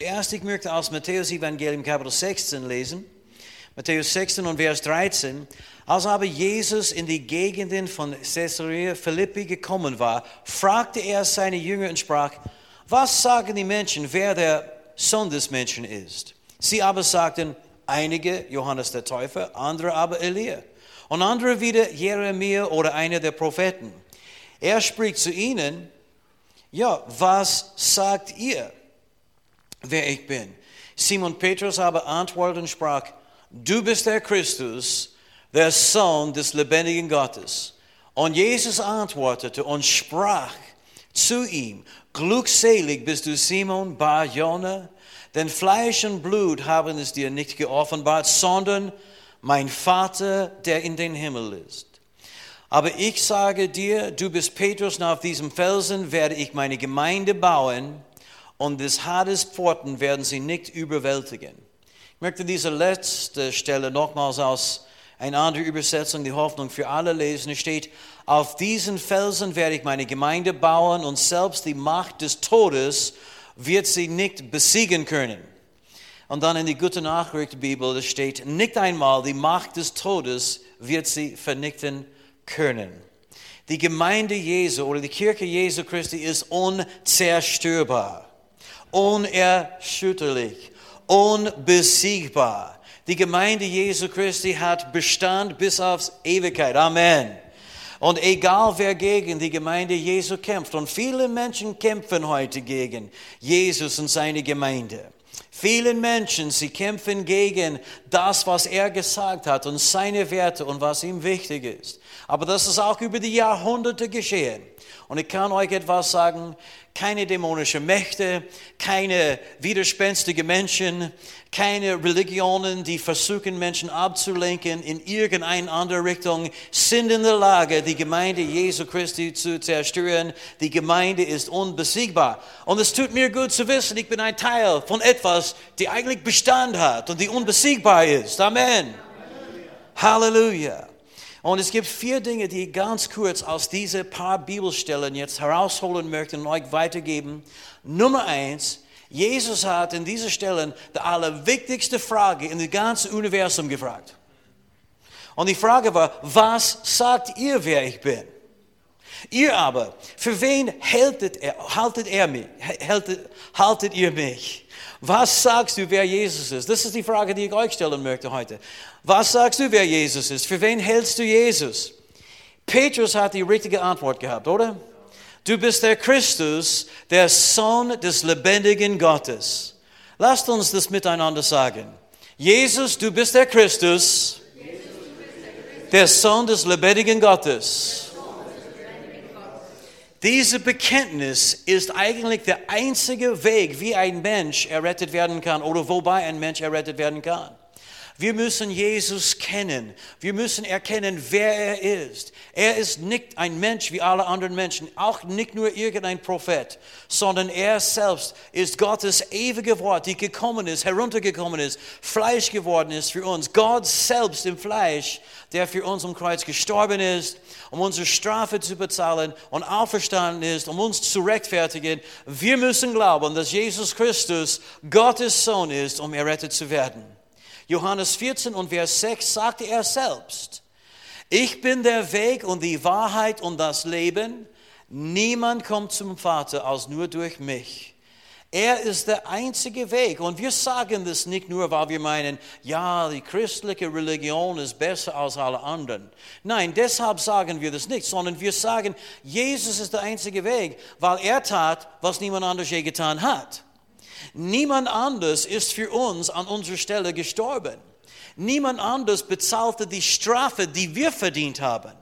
Erst ich möchte aus Matthäus Evangelium Kapitel 16 lesen. Matthäus 16 und Vers 13. Als aber Jesus in die Gegenden von Caesarea Philippi gekommen war, fragte er seine Jünger und sprach, was sagen die Menschen, wer der Sohn des Menschen ist? Sie aber sagten, einige Johannes der Täufer, andere aber Elia und andere wieder Jeremia oder einer der Propheten. Er spricht zu ihnen, ja, was sagt ihr, wer ich bin? Simon Petrus aber antwortete und sprach, du bist der Christus, der Sohn des lebendigen Gottes. Und Jesus antwortete und sprach zu ihm, glückselig bist du Simon Bar Jona, denn Fleisch und Blut haben es dir nicht geoffenbart, sondern mein Vater, der in den Himmel ist. Aber ich sage dir, du bist Petrus, und auf diesem Felsen werde ich meine Gemeinde bauen, und des Hades Pforten werden sie nicht überwältigen. Ich möchte diese letzte Stelle nochmals aus eine andere Übersetzung, die Hoffnung für alle lesen. Es steht, auf diesen Felsen werde ich meine Gemeinde bauen und selbst die Macht des Todes wird sie nicht besiegen können. Und dann in die Gute Nachricht Bibel steht, nicht einmal die Macht des Todes wird sie vernichten können. Die Gemeinde Jesu oder die Kirche Jesu Christi ist unzerstörbar, unerschütterlich, unbesiegbar. Die Gemeinde Jesu Christi hat Bestand bis aufs Ewigkeit. Amen. Und egal wer gegen die Gemeinde Jesu kämpft, und viele Menschen kämpfen heute gegen Jesus und seine Gemeinde. Viele Menschen, sie kämpfen gegen das, was er gesagt hat und seine Werte und was ihm wichtig ist. Aber das ist auch über die Jahrhunderte geschehen. Und ich kann euch etwas sagen, keine dämonischen Mächte, keine widerspenstigen Menschen, keine Religionen, die versuchen, Menschen abzulenken in irgendeine andere Richtung, sind in der Lage, die Gemeinde Jesu Christi zu zerstören. Die Gemeinde ist unbesiegbar. Und es tut mir gut zu wissen, ich bin ein Teil von etwas, die eigentlich Bestand hat und die unbesiegbar ist. Amen. Halleluja. Und es gibt vier Dinge, die ich ganz kurz aus diesen paar Bibelstellen jetzt herausholen möchte und euch weitergeben. Nummer eins, Jesus hat in diesen Stellen die allerwichtigste Frage in dem ganzen Universum gefragt. Und die Frage war, was sagt ihr, wer ich bin? Ihr aber, für wen haltet, er, haltet, er mich, haltet, haltet ihr mich? Was sagst du, wer Jesus ist? Das ist die Frage, die ich euch stellen möchte heute. Was sagst du, wer Jesus ist? Für wen hältst du Jesus? Petrus hat die richtige Antwort gehabt, oder? Du bist der Christus, der Sohn des lebendigen Gottes. Lasst uns das miteinander sagen. Jesus, du bist der Christus, der Sohn des lebendigen Gottes. Diese Bekenntnis ist eigentlich der einzige Weg, wie ein Mensch errettet werden kann oder wobei ein Mensch errettet werden kann. Wir müssen Jesus kennen. Wir müssen erkennen, wer er ist. Er ist nicht ein Mensch wie alle anderen Menschen, auch nicht nur irgendein Prophet, sondern er selbst ist Gottes ewige Wort, die gekommen ist, heruntergekommen ist, Fleisch geworden ist für uns. Gott selbst im Fleisch, der für uns am Kreuz gestorben ist, um unsere Strafe zu bezahlen und auferstanden ist, um uns zu rechtfertigen. Wir müssen glauben, dass Jesus Christus Gottes Sohn ist, um errettet zu werden. Johannes 14 und Vers 6 sagte er selbst, ich bin der Weg und die Wahrheit und das Leben. Niemand kommt zum Vater als nur durch mich. Er ist der einzige Weg. Und wir sagen das nicht nur, weil wir meinen, ja, die christliche Religion ist besser als alle anderen. Nein, deshalb sagen wir das nicht, sondern wir sagen, Jesus ist der einzige Weg, weil er tat, was niemand anders je getan hat. Niemand anders ist für uns an unserer Stelle gestorben. Niemand anders bezahlte die Strafe, die wir verdient haben.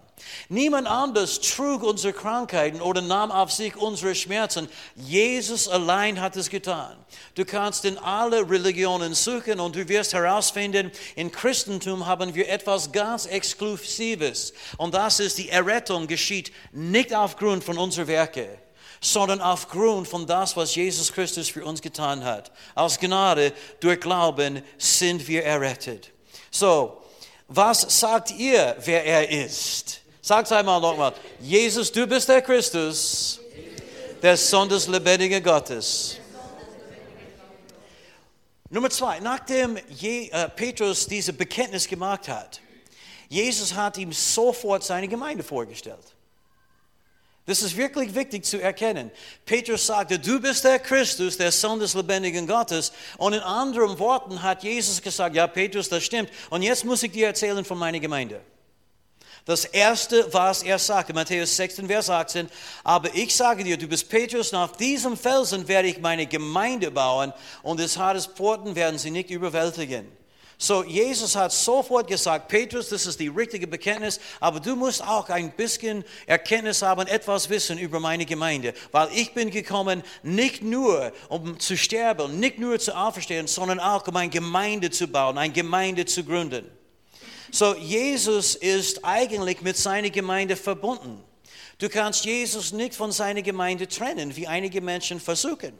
Niemand anders trug unsere Krankheiten oder nahm auf sich unsere Schmerzen. Jesus allein hat es getan. Du kannst in alle Religionen suchen und du wirst herausfinden, in Christentum haben wir etwas ganz Exklusives. Und das ist, die Errettung geschieht nicht aufgrund von unseren Werken sondern aufgrund von das, was Jesus Christus für uns getan hat. Aus Gnade durch Glauben sind wir errettet. So, was sagt ihr, wer er ist? Sagt einmal nochmal, Jesus, du bist der Christus, der Sohn des lebendigen Gottes. Nummer zwei, nachdem äh, Petrus diese Bekenntnis gemacht hat, Jesus hat ihm sofort seine Gemeinde vorgestellt. Das ist wirklich wichtig zu erkennen. Petrus sagte, du bist der Christus, der Sohn des lebendigen Gottes. Und in anderen Worten hat Jesus gesagt, ja Petrus, das stimmt. Und jetzt muss ich dir erzählen von meiner Gemeinde. Das erste, was er sagte, Matthäus 16, Vers 18, aber ich sage dir, du bist Petrus, und auf diesem Felsen werde ich meine Gemeinde bauen und des Hades Porten werden sie nicht überwältigen. So, Jesus hat sofort gesagt, Petrus, das ist die richtige Bekenntnis, aber du musst auch ein bisschen Erkenntnis haben, etwas wissen über meine Gemeinde, weil ich bin gekommen, nicht nur um zu sterben, nicht nur zu auferstehen, sondern auch um eine Gemeinde zu bauen, eine Gemeinde zu gründen. So, Jesus ist eigentlich mit seiner Gemeinde verbunden. Du kannst Jesus nicht von seiner Gemeinde trennen, wie einige Menschen versuchen.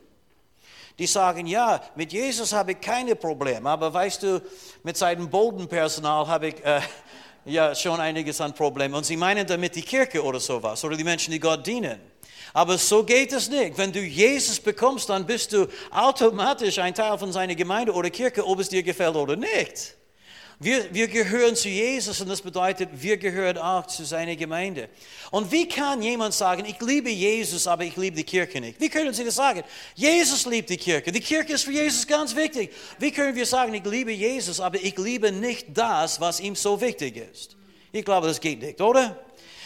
Die sagen, ja, mit Jesus habe ich keine Probleme, aber weißt du, mit seinem Bodenpersonal habe ich äh, ja schon einiges an Problemen. Und sie meinen damit die Kirche oder sowas oder die Menschen, die Gott dienen. Aber so geht es nicht. Wenn du Jesus bekommst, dann bist du automatisch ein Teil von seiner Gemeinde oder Kirche, ob es dir gefällt oder nicht. Wir, wir gehören zu Jesus und das bedeutet, wir gehören auch zu seiner Gemeinde. Und wie kann jemand sagen, ich liebe Jesus, aber ich liebe die Kirche nicht? Wie können Sie das sagen? Jesus liebt die Kirche. Die Kirche ist für Jesus ganz wichtig. Wie können wir sagen, ich liebe Jesus, aber ich liebe nicht das, was ihm so wichtig ist? Ich glaube, das geht nicht, oder?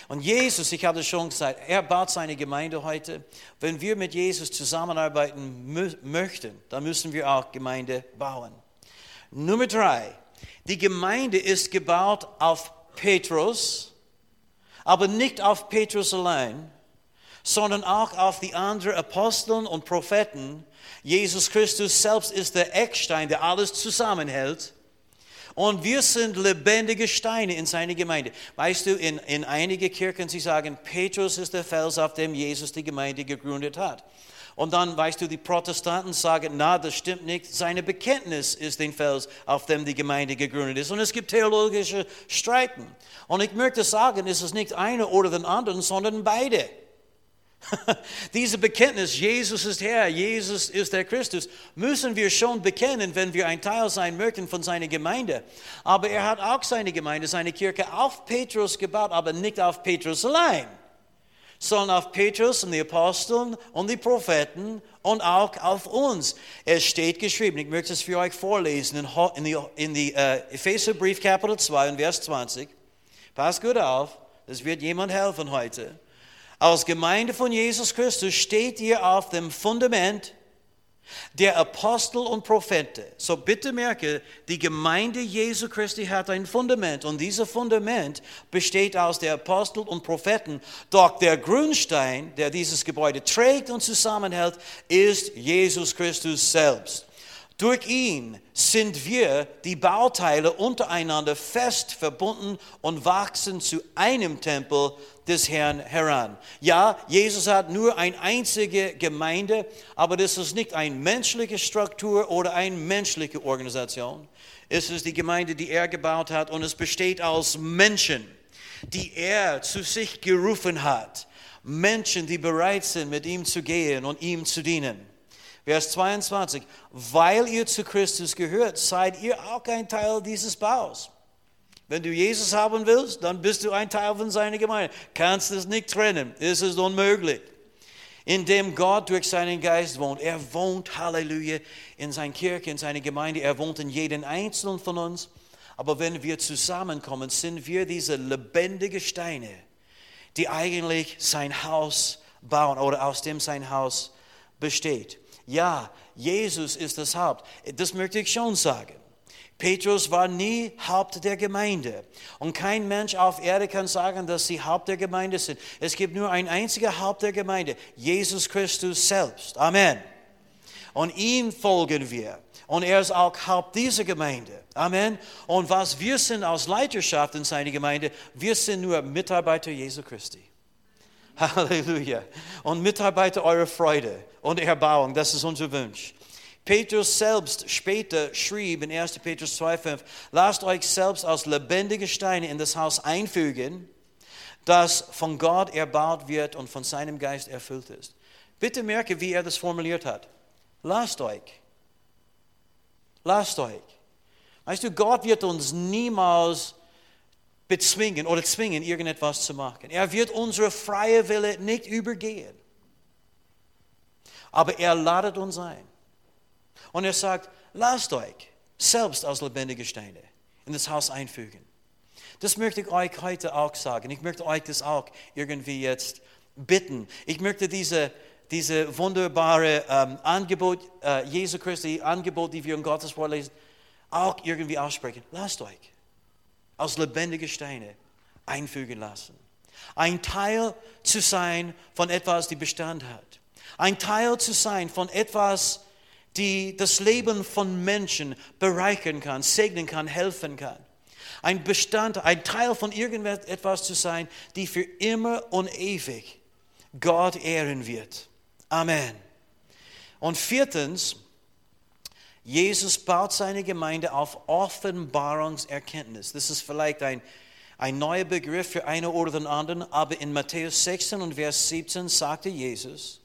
Und Jesus, ich habe es schon gesagt, er baut seine Gemeinde heute. Wenn wir mit Jesus zusammenarbeiten möchten, dann müssen wir auch Gemeinde bauen. Nummer drei, die Gemeinde ist gebaut auf Petrus, aber nicht auf Petrus allein, sondern auch auf die anderen Aposteln und Propheten. Jesus Christus selbst ist der Eckstein, der alles zusammenhält. Und wir sind lebendige Steine in seiner Gemeinde. Weißt du, in, in einige Kirchen, sie sagen, Petrus ist der Fels, auf dem Jesus die Gemeinde gegründet hat. Und dann, weißt du, die Protestanten sagen, na, das stimmt nicht. Seine Bekenntnis ist den Fels, auf dem die Gemeinde gegründet ist. Und es gibt theologische Streiten. Und ich möchte sagen, es ist nicht einer oder den anderen, sondern beide. Diese Bekenntnis, Jesus ist Herr, Jesus ist der Christus, müssen wir schon bekennen, wenn wir ein Teil sein möchten von seiner Gemeinde. Aber er hat auch seine Gemeinde, seine Kirche auf Petrus gebaut, aber nicht auf Petrus allein sondern auf Petrus und die Aposteln und die Propheten und auch auf uns. Es steht geschrieben, ich möchte es für euch vorlesen, in die, in die uh, Epheserbrief Kapitel 2 und Vers 20. Passt gut auf, das wird jemand helfen heute. Als Gemeinde von Jesus Christus steht ihr auf dem Fundament der Apostel und Propheten. So bitte merke, die Gemeinde Jesu Christi hat ein Fundament und dieses Fundament besteht aus der Apostel und Propheten. Doch der Grundstein, der dieses Gebäude trägt und zusammenhält, ist Jesus Christus selbst. Durch ihn sind wir, die Bauteile, untereinander fest verbunden und wachsen zu einem Tempel des Herrn heran. Ja, Jesus hat nur eine einzige Gemeinde, aber das ist nicht eine menschliche Struktur oder eine menschliche Organisation. Es ist die Gemeinde, die er gebaut hat und es besteht aus Menschen, die er zu sich gerufen hat. Menschen, die bereit sind, mit ihm zu gehen und ihm zu dienen. Vers 22, weil ihr zu Christus gehört, seid ihr auch ein Teil dieses Baus. Wenn du Jesus haben willst, dann bist du ein Teil von seiner Gemeinde. Kannst es nicht trennen. Es ist unmöglich. Indem Gott durch seinen Geist wohnt. Er wohnt, Halleluja, in seiner Kirche, in seiner Gemeinde. Er wohnt in jedem Einzelnen von uns. Aber wenn wir zusammenkommen, sind wir diese lebendigen Steine, die eigentlich sein Haus bauen oder aus dem sein Haus besteht. Ja, Jesus ist das Haupt. Das möchte ich schon sagen. Petrus war nie Haupt der Gemeinde. Und kein Mensch auf Erde kann sagen, dass sie Haupt der Gemeinde sind. Es gibt nur ein einziger Haupt der Gemeinde, Jesus Christus selbst. Amen. Und ihm folgen wir. Und er ist auch Haupt dieser Gemeinde. Amen. Und was wir sind als Leiterschaft in seiner Gemeinde, wir sind nur Mitarbeiter Jesu Christi. Halleluja. Und Mitarbeiter eurer Freude und Erbauung, das ist unser Wunsch. Petrus selbst später schrieb in 1. Petrus 2,5, lasst euch selbst als lebendige Steine in das Haus einfügen, das von Gott erbaut wird und von seinem Geist erfüllt ist. Bitte merke, wie er das formuliert hat. Lasst euch. lasst euch. Weißt du, Gott wird uns niemals bezwingen oder zwingen, irgendetwas zu machen. Er wird unsere freie Wille nicht übergehen. Aber er ladet uns ein. Und er sagt, lasst euch selbst als lebendige Steine in das Haus einfügen. Das möchte ich euch heute auch sagen. Ich möchte euch das auch irgendwie jetzt bitten. Ich möchte diese, diese wunderbare ähm, Angebot, äh, Jesu Christi Angebot, die wir in Gottes Wort lesen, auch irgendwie aussprechen. Lasst euch als lebendige Steine einfügen lassen. Ein Teil zu sein von etwas, die Bestand hat. Ein Teil zu sein von etwas, die das Leben von Menschen bereichern kann, segnen kann, helfen kann. Ein Bestand, ein Teil von irgendetwas zu sein, die für immer und ewig Gott ehren wird. Amen. Und viertens, Jesus baut seine Gemeinde auf Offenbarungserkenntnis. Das ist vielleicht ein, ein neuer Begriff für einen oder den anderen, aber in Matthäus 16 und Vers 17 sagte Jesus,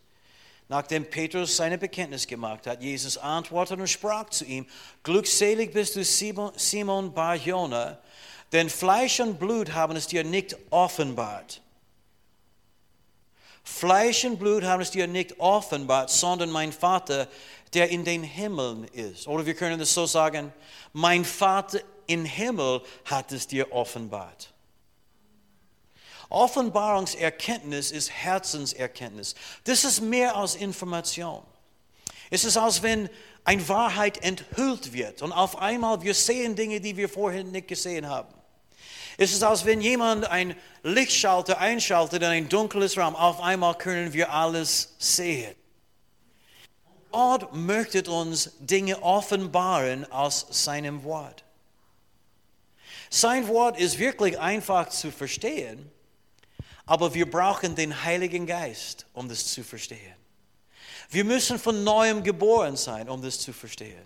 nachdem Petrus seine Bekenntnis gemacht hat, Jesus antwortete und sprach zu ihm, glückselig bist du Simon, Simon Bar-Jona, denn Fleisch und Blut haben es dir nicht offenbart. Fleisch und Blut haben es dir nicht offenbart, sondern mein Vater, der in den Himmeln ist. Oder wir können es so sagen, mein Vater im Himmel hat es dir offenbart. Offenbarungserkenntnis ist Herzenserkenntnis. Das ist mehr als Information. Es ist, als wenn eine Wahrheit enthüllt wird und auf einmal wir sehen Dinge, die wir vorher nicht gesehen haben. Es ist, als wenn jemand ein Lichtschalter einschaltet in ein dunkles Raum. Auf einmal können wir alles sehen. Gott möchte uns Dinge offenbaren aus seinem Wort. Sein Wort ist wirklich einfach zu verstehen, aber wir brauchen den Heiligen Geist, um das zu verstehen. Wir müssen von neuem geboren sein, um das zu verstehen.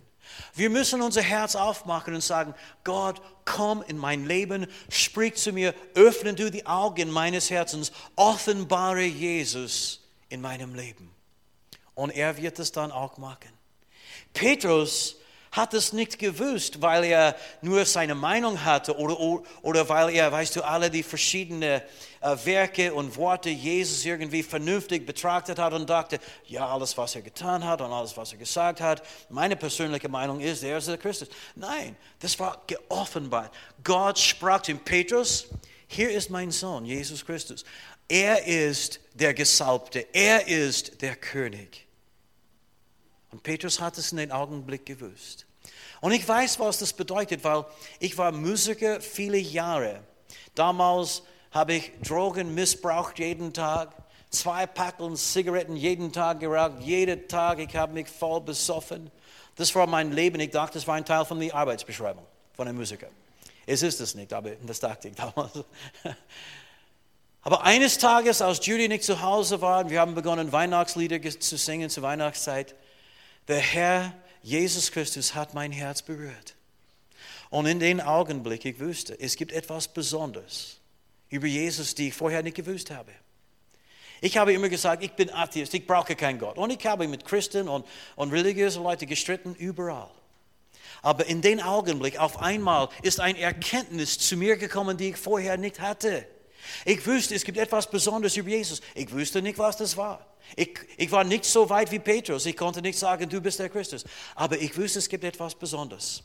Wir müssen unser Herz aufmachen und sagen, Gott, komm in mein Leben, sprich zu mir, öffne du die Augen meines Herzens, offenbare Jesus in meinem Leben. Und er wird es dann auch machen. Petrus hat es nicht gewusst, weil er nur seine Meinung hatte oder, oder weil er, weißt du, alle die verschiedenen äh, Werke und Worte Jesus irgendwie vernünftig betrachtet hat und dachte, ja, alles, was er getan hat und alles, was er gesagt hat, meine persönliche Meinung ist, er ist der Christus. Nein, das war geoffenbart. Gott sprach zu Petrus, hier ist mein Sohn, Jesus Christus. Er ist der Gesalbte, er ist der König. Und Petrus hat es in den Augenblick gewusst. Und ich weiß, was das bedeutet, weil ich war Musiker viele Jahre. Damals habe ich Drogen missbraucht jeden Tag, zwei Packungen Zigaretten jeden Tag geraucht, jeden Tag, ich habe mich voll besoffen. Das war mein Leben. Ich dachte, das war ein Teil von der Arbeitsbeschreibung von einem Musiker. Es ist es nicht, aber das dachte ich damals. Aber eines Tages, als Judy nicht zu Hause war, wir haben begonnen, Weihnachtslieder zu singen zur Weihnachtszeit, der Herr Jesus Christus hat mein Herz berührt. Und in den Augenblick, ich wusste, es gibt etwas Besonderes über Jesus, die ich vorher nicht gewusst habe. Ich habe immer gesagt, ich bin Atheist, ich brauche keinen Gott. Und ich habe mit Christen und, und religiösen Leuten gestritten, überall. Aber in den Augenblick, auf einmal, ist eine Erkenntnis zu mir gekommen, die ich vorher nicht hatte. Ich wusste, es gibt etwas Besonderes über Jesus. Ich wusste nicht, was das war. Ich, ich war nicht so weit wie Petrus. Ich konnte nicht sagen, du bist der Christus. Aber ich wusste, es gibt etwas Besonderes.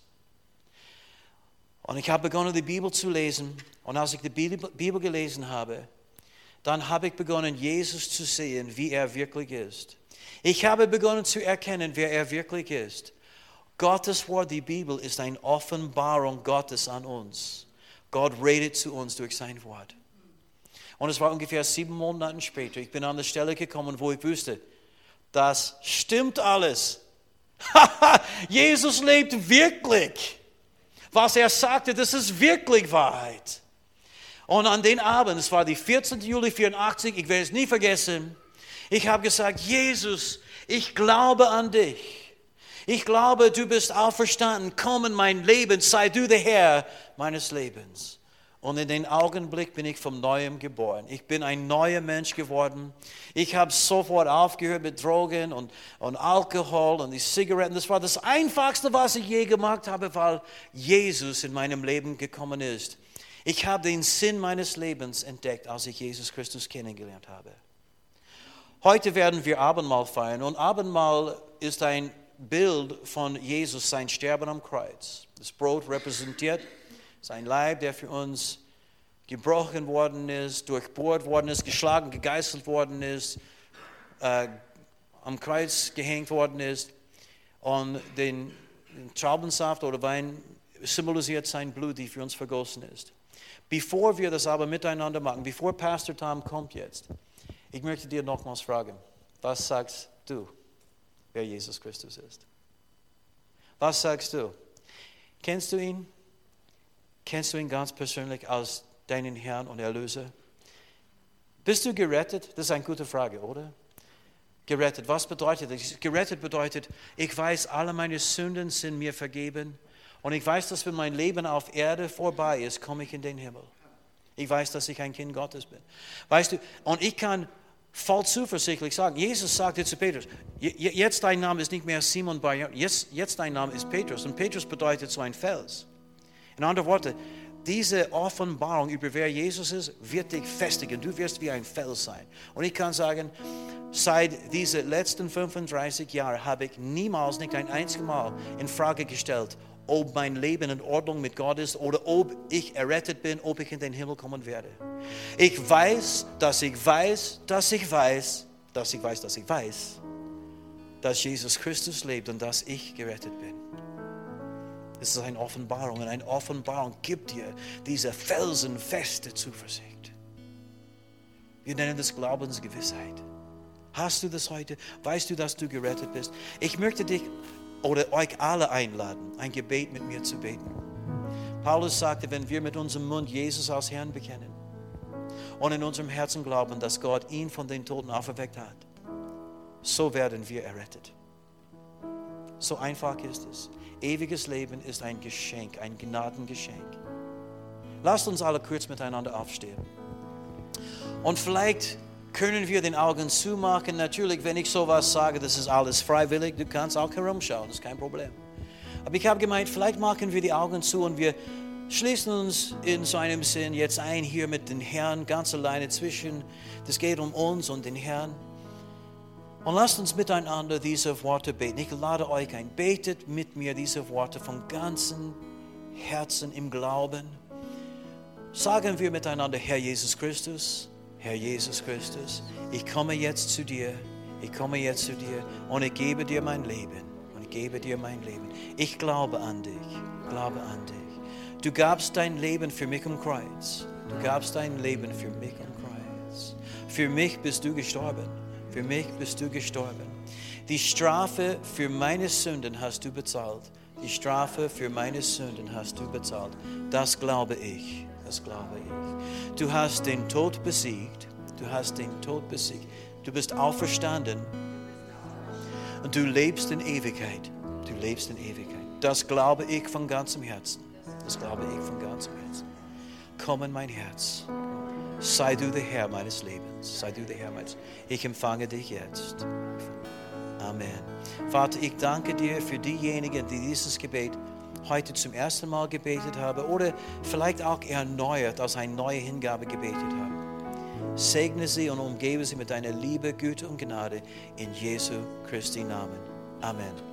Und ich habe begonnen, die Bibel zu lesen. Und als ich die Bibel gelesen habe, dann habe ich begonnen, Jesus zu sehen, wie er wirklich ist. Ich habe begonnen zu erkennen, wer er wirklich ist. Gottes Wort, die Bibel, ist eine Offenbarung Gottes an uns. Gott redet zu uns durch sein Wort. Und es war ungefähr sieben Monate später. Ich bin an der Stelle gekommen, wo ich wusste, das stimmt alles. Jesus lebt wirklich. Was er sagte, das ist wirklich Wahrheit. Und an den Abend, es war die 14. Juli 84, ich werde es nie vergessen, ich habe gesagt, Jesus, ich glaube an dich. Ich glaube, du bist auferstanden. Komm in mein Leben, sei du der Herr meines Lebens. Und in den Augenblick bin ich vom Neuem geboren. Ich bin ein neuer Mensch geworden. Ich habe sofort aufgehört mit Drogen und, und Alkohol und die Zigaretten. Das war das Einfachste, was ich je gemacht habe, weil Jesus in meinem Leben gekommen ist. Ich habe den Sinn meines Lebens entdeckt, als ich Jesus Christus kennengelernt habe. Heute werden wir Abendmahl feiern und Abendmahl ist ein Bild von Jesus, sein Sterben am Kreuz. Das Brot repräsentiert sein Leib, der für uns gebrochen worden ist, durchbohrt worden ist, geschlagen, gegeißelt worden ist, äh, am Kreuz gehängt worden ist. Und den Traubensaft oder Wein symbolisiert sein Blut, die für uns vergossen ist. Bevor wir das aber miteinander machen, bevor Pastor Tom kommt jetzt, ich möchte dir nochmals fragen, was sagst du, wer Jesus Christus ist? Was sagst du? Kennst du ihn? Kennst du ihn ganz persönlich als deinen Herrn und Erlöser? Bist du gerettet? Das ist eine gute Frage, oder? Gerettet, was bedeutet das? Gerettet bedeutet, ich weiß, alle meine Sünden sind mir vergeben und ich weiß, dass wenn mein Leben auf Erde vorbei ist, komme ich in den Himmel. Ich weiß, dass ich ein Kind Gottes bin. Weißt du, und ich kann voll zuversichtlich sagen, Jesus sagte zu Petrus, jetzt dein Name ist nicht mehr Simon Bar, jetzt, jetzt dein Name ist Petrus. Und Petrus bedeutet so ein Fels. In anderen Worten, diese Offenbarung über wer Jesus ist, wird dich festigen. Du wirst wie ein Fels sein. Und ich kann sagen, seit diesen letzten 35 Jahren habe ich niemals, nicht ein einziges Mal in Frage gestellt, ob mein Leben in Ordnung mit Gott ist oder ob ich errettet bin, ob ich in den Himmel kommen werde. Ich weiß, dass ich weiß, dass ich weiß, dass ich weiß, dass ich weiß, dass Jesus Christus lebt und dass ich gerettet bin. Es ist eine Offenbarung und eine Offenbarung gibt dir diese felsenfeste Zuversicht. Wir nennen das Glaubensgewissheit. Hast du das heute? Weißt du, dass du gerettet bist? Ich möchte dich oder euch alle einladen, ein Gebet mit mir zu beten. Paulus sagte, wenn wir mit unserem Mund Jesus als Herrn bekennen und in unserem Herzen glauben, dass Gott ihn von den Toten auferweckt hat, so werden wir errettet. So einfach ist es. Ewiges Leben ist ein Geschenk, ein Gnadengeschenk. Lasst uns alle kurz miteinander aufstehen. Und vielleicht können wir den Augen zumachen. Natürlich, wenn ich sowas sage, das ist alles freiwillig. Du kannst auch herumschauen, das ist kein Problem. Aber ich habe gemeint, vielleicht machen wir die Augen zu und wir schließen uns in so einem Sinn jetzt ein hier mit dem Herrn ganz alleine zwischen. Das geht um uns und den Herrn. Und lasst uns miteinander diese Worte beten. Ich lade euch ein. Betet mit mir diese Worte von ganzem Herzen im Glauben. Sagen wir miteinander, Herr Jesus Christus, Herr Jesus Christus, ich komme jetzt zu dir. Ich komme jetzt zu dir und ich gebe dir mein Leben. Und ich gebe dir mein Leben. Ich glaube an dich. Glaube an dich. Du gabst dein Leben für mich am Kreuz. Du gabst dein Leben für mich am Kreuz. Für mich bist du gestorben. Für mich bist du gestorben. Die Strafe für meine Sünden hast du bezahlt. Die Strafe für meine Sünden hast du bezahlt. Das glaube ich. Das glaube ich. Du hast den Tod besiegt. Du hast den Tod besiegt. Du bist auferstanden. Und du lebst in Ewigkeit. Du lebst in Ewigkeit. Das glaube ich von ganzem Herzen. Das glaube ich von ganzem Herzen. Komm in mein Herz. Sei du der Herr meines Lebens. Sei du der Herr Ich empfange dich jetzt. Amen. Vater, ich danke dir für diejenigen, die dieses Gebet heute zum ersten Mal gebetet haben oder vielleicht auch erneuert als eine neue Hingabe gebetet haben. Segne sie und umgebe sie mit deiner Liebe, Güte und Gnade in Jesu Christi Namen. Amen.